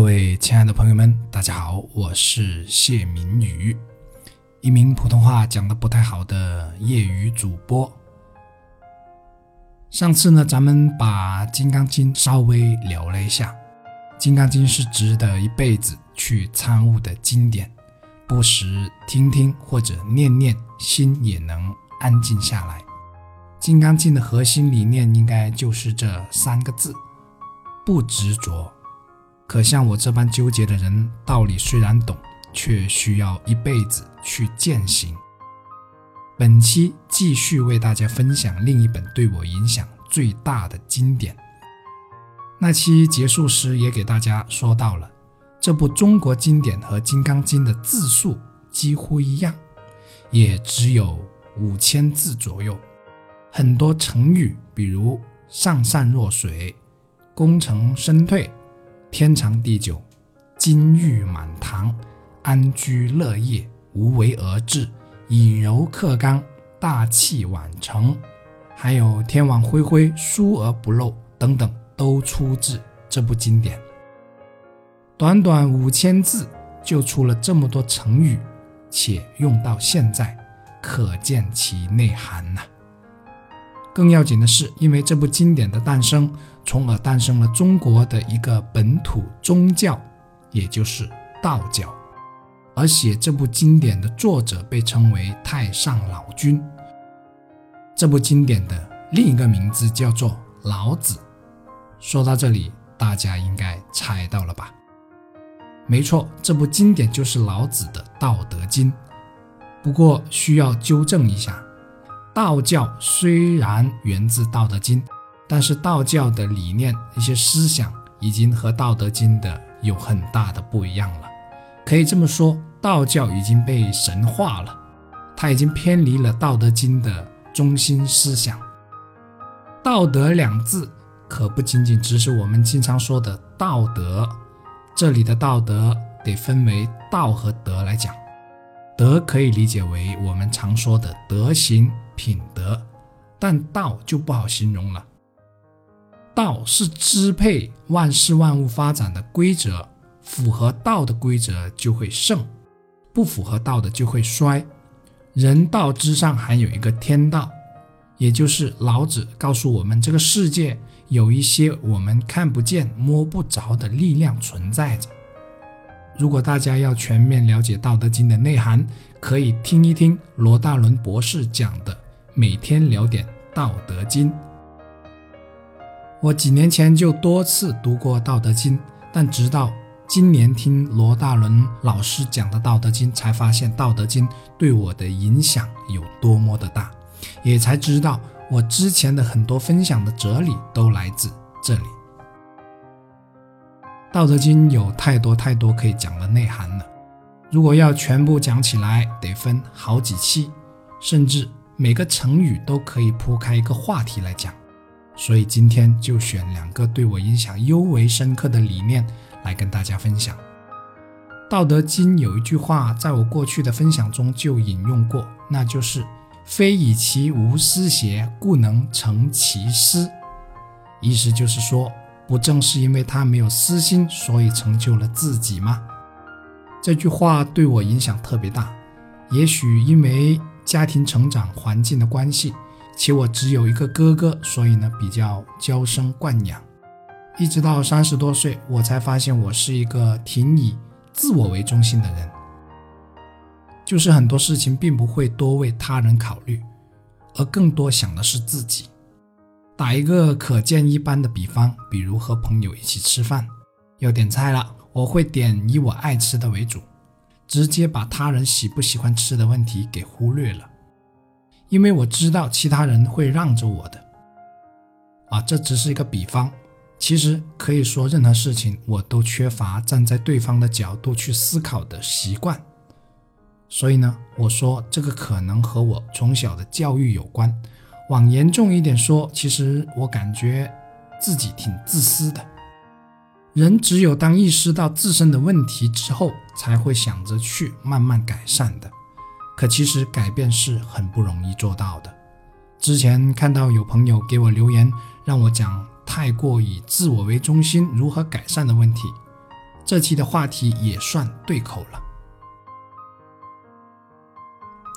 各位亲爱的朋友们，大家好，我是谢明宇，一名普通话讲的不太好的业余主播。上次呢，咱们把《金刚经》稍微聊了一下，《金刚经》是值得一辈子去参悟的经典，不时听听或者念念，心也能安静下来。《金刚经》的核心理念应该就是这三个字：不执着。可像我这般纠结的人，道理虽然懂，却需要一辈子去践行。本期继续为大家分享另一本对我影响最大的经典。那期结束时也给大家说到了，这部中国经典和《金刚经》的字数几乎一样，也只有五千字左右。很多成语，比如“上善若水”“功成身退”。天长地久，金玉满堂，安居乐业，无为而治，以柔克刚，大器晚成，还有天网恢恢，疏而不漏等等，都出自这部经典。短短五千字就出了这么多成语，且用到现在，可见其内涵呐。更要紧的是，因为这部经典的诞生，从而诞生了中国的一个本土宗教，也就是道教。而写这部经典的作者被称为太上老君。这部经典的另一个名字叫做老子。说到这里，大家应该猜到了吧？没错，这部经典就是老子的《道德经》。不过需要纠正一下。道教虽然源自《道德经》，但是道教的理念、一些思想已经和《道德经》的有很大的不一样了。可以这么说，道教已经被神化了，它已经偏离了《道德经》的中心思想。道德两字可不仅仅只是我们经常说的道德，这里的道德得分为道和德来讲。德可以理解为我们常说的德行。品德，但道就不好形容了。道是支配万事万物发展的规则，符合道的规则就会胜，不符合道的就会衰。人道之上还有一个天道，也就是老子告诉我们，这个世界有一些我们看不见、摸不着的力量存在着。如果大家要全面了解《道德经》的内涵，可以听一听罗大伦博士讲的。每天聊点《道德经》。我几年前就多次读过《道德经》，但直到今年听罗大伦老师讲的《道德经》，才发现《道德经》对我的影响有多么的大，也才知道我之前的很多分享的哲理都来自这里。《道德经》有太多太多可以讲的内涵了，如果要全部讲起来，得分好几期，甚至。每个成语都可以铺开一个话题来讲，所以今天就选两个对我影响尤为深刻的理念来跟大家分享。《道德经》有一句话，在我过去的分享中就引用过，那就是“非以其无私邪，故能成其私”。意思就是说，不正是因为他没有私心，所以成就了自己吗？这句话对我影响特别大，也许因为。家庭成长环境的关系，且我只有一个哥哥，所以呢比较娇生惯养。一直到三十多岁，我才发现我是一个挺以自我为中心的人，就是很多事情并不会多为他人考虑，而更多想的是自己。打一个可见一斑的比方，比如和朋友一起吃饭，要点菜了，我会点以我爱吃的为主。直接把他人喜不喜欢吃的问题给忽略了，因为我知道其他人会让着我的。啊，这只是一个比方，其实可以说任何事情我都缺乏站在对方的角度去思考的习惯。所以呢，我说这个可能和我从小的教育有关。往严重一点说，其实我感觉自己挺自私的。人只有当意识到自身的问题之后，才会想着去慢慢改善的。可其实改变是很不容易做到的。之前看到有朋友给我留言，让我讲太过以自我为中心如何改善的问题。这期的话题也算对口了。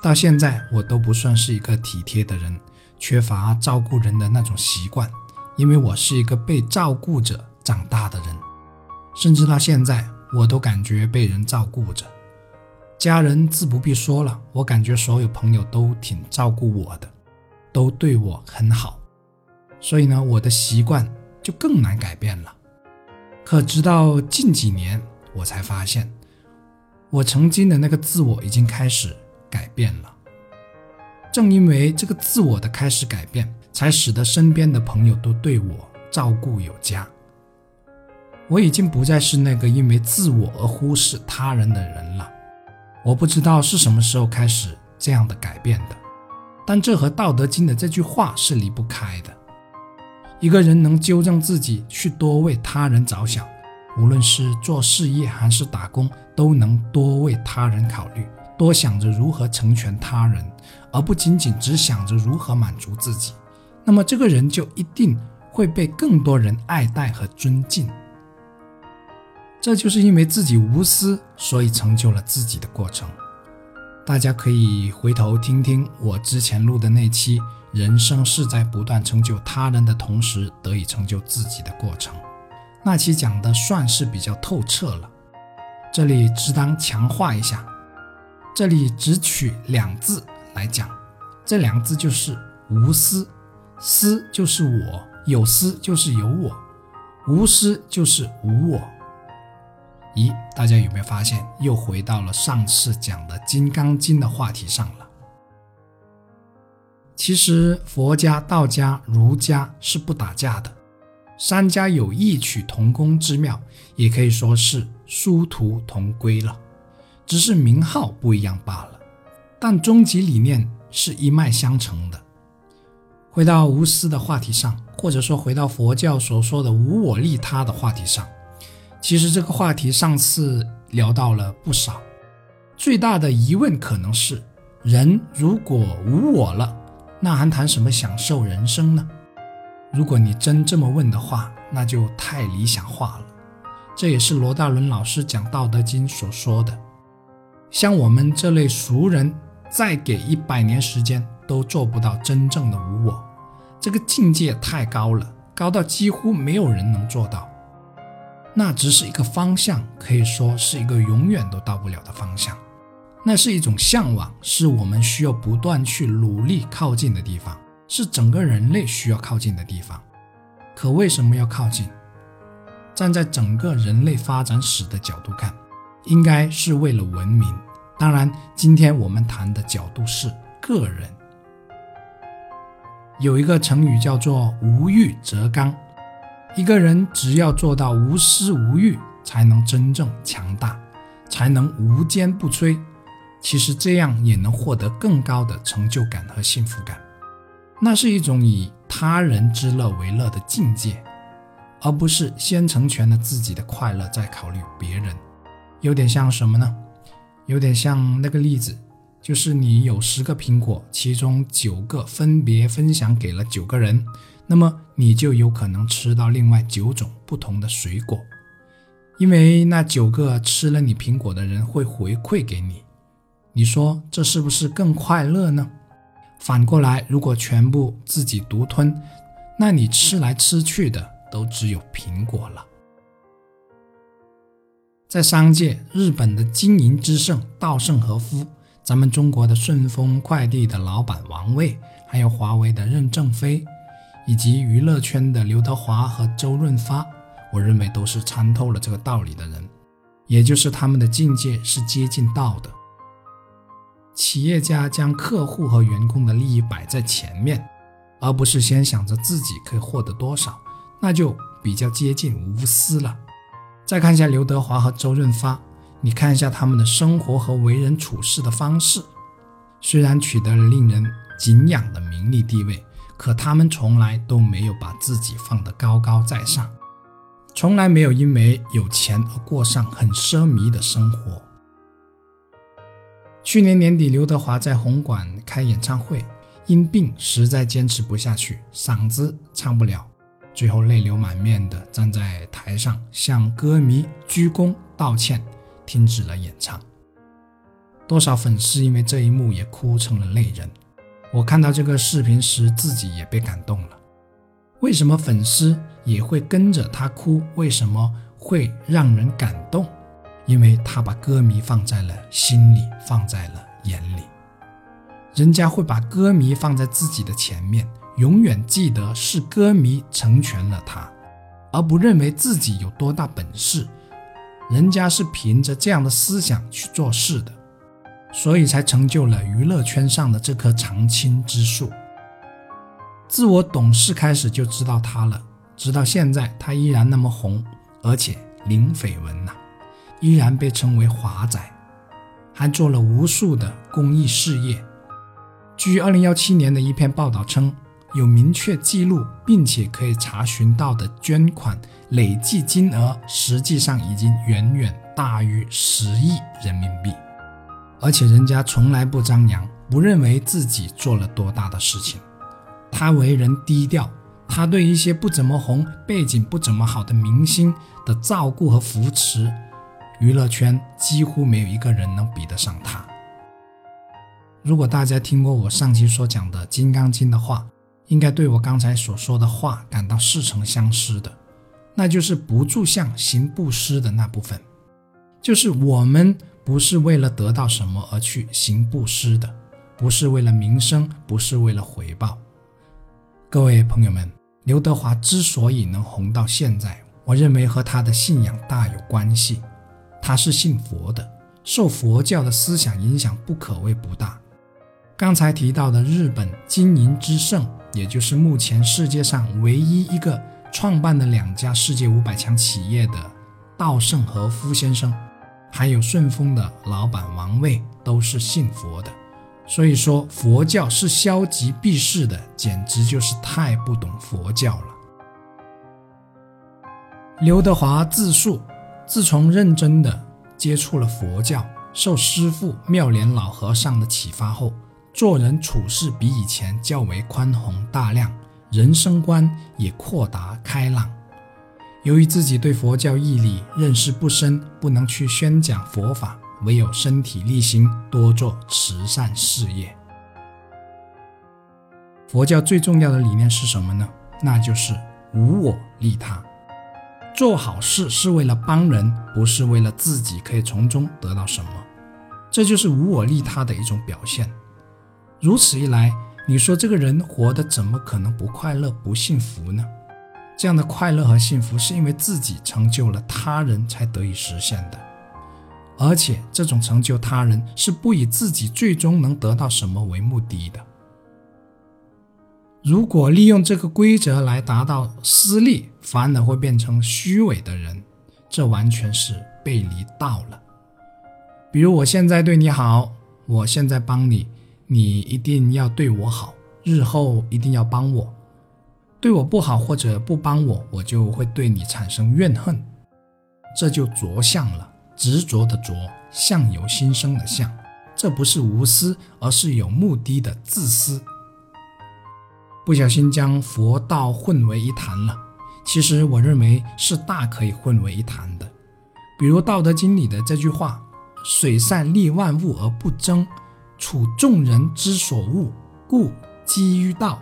到现在我都不算是一个体贴的人，缺乏照顾人的那种习惯，因为我是一个被照顾着长大的人，甚至到现在我都感觉被人照顾着。家人自不必说了，我感觉所有朋友都挺照顾我的，都对我很好，所以呢，我的习惯就更难改变了。可直到近几年，我才发现，我曾经的那个自我已经开始。改变了，正因为这个自我的开始改变，才使得身边的朋友都对我照顾有加。我已经不再是那个因为自我而忽视他人的人了。我不知道是什么时候开始这样的改变的，但这和《道德经》的这句话是离不开的。一个人能纠正自己，去多为他人着想，无论是做事业还是打工，都能多为他人考虑。多想着如何成全他人，而不仅仅只想着如何满足自己，那么这个人就一定会被更多人爱戴和尊敬。这就是因为自己无私，所以成就了自己的过程。大家可以回头听听我之前录的那期《人生是在不断成就他人的同时得以成就自己的过程》，那期讲的算是比较透彻了。这里只当强化一下。这里只取两字来讲，这两字就是无私，私就是我，有私就是有我，无私就是无我。咦，大家有没有发现，又回到了上次讲的《金刚经》的话题上了？其实佛家、道家、儒家是不打架的，三家有异曲同工之妙，也可以说是殊途同归了。只是名号不一样罢了，但终极理念是一脉相承的。回到无私的话题上，或者说回到佛教所说的无我利他的话题上，其实这个话题上次聊到了不少。最大的疑问可能是：人如果无我了，那还谈什么享受人生呢？如果你真这么问的话，那就太理想化了。这也是罗大伦老师讲《道德经》所说的。像我们这类俗人，再给一百年时间都做不到真正的无我，这个境界太高了，高到几乎没有人能做到。那只是一个方向，可以说是一个永远都到不了的方向。那是一种向往，是我们需要不断去努力靠近的地方，是整个人类需要靠近的地方。可为什么要靠近？站在整个人类发展史的角度看。应该是为了文明。当然，今天我们谈的角度是个人。有一个成语叫做“无欲则刚”，一个人只要做到无私无欲，才能真正强大，才能无坚不摧。其实这样也能获得更高的成就感和幸福感。那是一种以他人之乐为乐的境界，而不是先成全了自己的快乐，再考虑别人。有点像什么呢？有点像那个例子，就是你有十个苹果，其中九个分别分享给了九个人，那么你就有可能吃到另外九种不同的水果，因为那九个吃了你苹果的人会回馈给你。你说这是不是更快乐呢？反过来，如果全部自己独吞，那你吃来吃去的都只有苹果了。在商界，日本的经营之圣稻盛和夫，咱们中国的顺丰快递的老板王卫，还有华为的任正非，以及娱乐圈的刘德华和周润发，我认为都是参透了这个道理的人，也就是他们的境界是接近道的。企业家将客户和员工的利益摆在前面，而不是先想着自己可以获得多少，那就比较接近无私了。再看一下刘德华和周润发，你看一下他们的生活和为人处事的方式，虽然取得了令人敬仰的名利地位，可他们从来都没有把自己放得高高在上，从来没有因为有钱而过上很奢靡的生活。去年年底，刘德华在红馆开演唱会，因病实在坚持不下去，嗓子唱不了。最后泪流满面的站在台上，向歌迷鞠躬道歉，停止了演唱。多少粉丝因为这一幕也哭成了泪人。我看到这个视频时，自己也被感动了。为什么粉丝也会跟着他哭？为什么会让人感动？因为他把歌迷放在了心里，放在了眼里。人家会把歌迷放在自己的前面，永远记得是歌迷成全了他，而不认为自己有多大本事。人家是凭着这样的思想去做事的。所以才成就了娱乐圈上的这棵常青之树。自我懂事开始就知道他了，直到现在他依然那么红，而且零绯闻呐，依然被称为华仔，还做了无数的公益事业。据二零幺七年的一篇报道称，有明确记录并且可以查询到的捐款累计金额，实际上已经远远大于十亿人民币。而且人家从来不张扬，不认为自己做了多大的事情。他为人低调，他对一些不怎么红、背景不怎么好的明星的照顾和扶持，娱乐圈几乎没有一个人能比得上他。如果大家听过我上期所讲的《金刚经》的话，应该对我刚才所说的话感到似曾相识的，那就是不住相行布施的那部分，就是我们。不是为了得到什么而去行布施的，不是为了名声，不是为了回报。各位朋友们，刘德华之所以能红到现在，我认为和他的信仰大有关系。他是信佛的，受佛教的思想影响不可谓不大。刚才提到的日本经营之圣，也就是目前世界上唯一一个创办的两家世界五百强企业的稻盛和夫先生。还有顺丰的老板王卫都是信佛的，所以说佛教是消极避世的，简直就是太不懂佛教了。刘德华自述，自从认真的接触了佛教，受师父妙莲老和尚的启发后，做人处事比以前较为宽宏大量，人生观也阔达开朗。由于自己对佛教义理认识不深，不能去宣讲佛法，唯有身体力行，多做慈善事业。佛教最重要的理念是什么呢？那就是无我利他。做好事是为了帮人，不是为了自己可以从中得到什么。这就是无我利他的一种表现。如此一来，你说这个人活得怎么可能不快乐、不幸福呢？这样的快乐和幸福是因为自己成就了他人才得以实现的，而且这种成就他人是不以自己最终能得到什么为目的的。如果利用这个规则来达到私利，反而会变成虚伪的人，这完全是背离道了。比如我现在对你好，我现在帮你，你一定要对我好，日后一定要帮我。对我不好或者不帮我，我就会对你产生怨恨，这就着相了。执着的着，相由心生的相，这不是无私，而是有目的的自私。不小心将佛道混为一谈了，其实我认为是大可以混为一谈的。比如《道德经》里的这句话：“水善利万物而不争，处众人之所恶，故几于道。”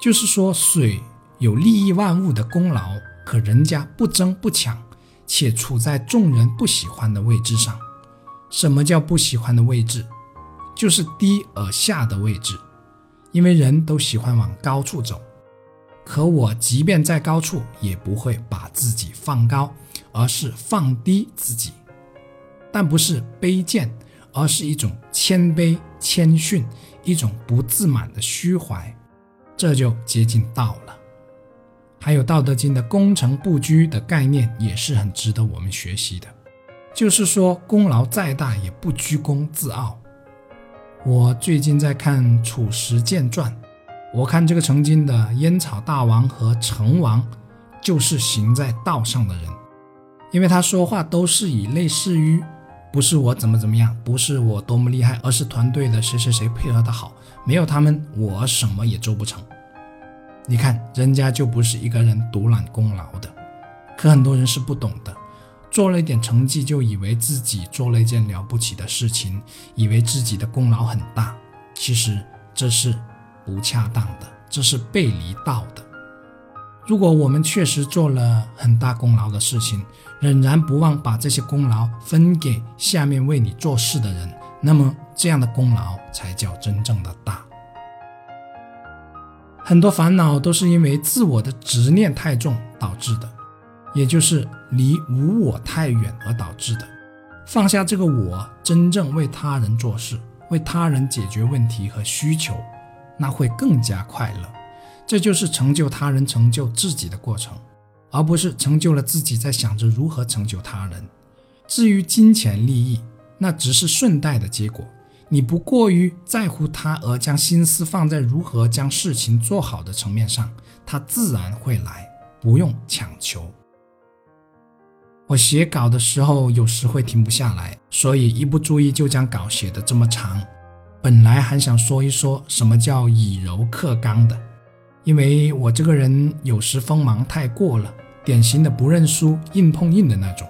就是说，水有利益万物的功劳，可人家不争不抢，且处在众人不喜欢的位置上。什么叫不喜欢的位置？就是低而下的位置。因为人都喜欢往高处走，可我即便在高处，也不会把自己放高，而是放低自己。但不是卑贱，而是一种谦卑、谦逊，一种不自满的虚怀。这就接近道了。还有《道德经》的“功成不居”的概念也是很值得我们学习的，就是说功劳再大也不居功自傲。我最近在看《褚时健传》，我看这个曾经的烟草大王和成王，就是行在道上的人，因为他说话都是以类似于。不是我怎么怎么样，不是我多么厉害，而是团队的谁谁谁配合的好，没有他们，我什么也做不成。你看，人家就不是一个人独揽功劳的。可很多人是不懂的，做了一点成绩就以为自己做了一件了不起的事情，以为自己的功劳很大，其实这是不恰当的，这是背离道的。如果我们确实做了很大功劳的事情，仍然不忘把这些功劳分给下面为你做事的人，那么这样的功劳才叫真正的大。很多烦恼都是因为自我的执念太重导致的，也就是离无我太远而导致的。放下这个我，真正为他人做事，为他人解决问题和需求，那会更加快乐。这就是成就他人、成就自己的过程，而不是成就了自己在想着如何成就他人。至于金钱利益，那只是顺带的结果。你不过于在乎他，而将心思放在如何将事情做好的层面上，他自然会来，不用强求。我写稿的时候有时会停不下来，所以一不注意就将稿写得这么长。本来还想说一说什么叫以柔克刚的，因为我这个人有时锋芒太过了，典型的不认输、硬碰硬的那种，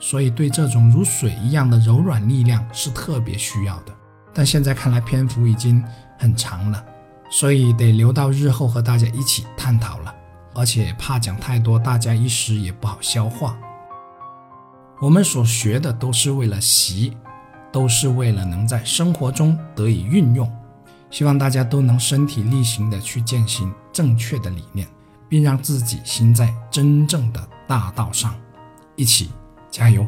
所以对这种如水一样的柔软力量是特别需要的。但现在看来篇幅已经很长了，所以得留到日后和大家一起探讨了。而且怕讲太多，大家一时也不好消化。我们所学的都是为了习，都是为了能在生活中得以运用。希望大家都能身体力行的去践行正确的理念，并让自己行在真正的大道上。一起加油！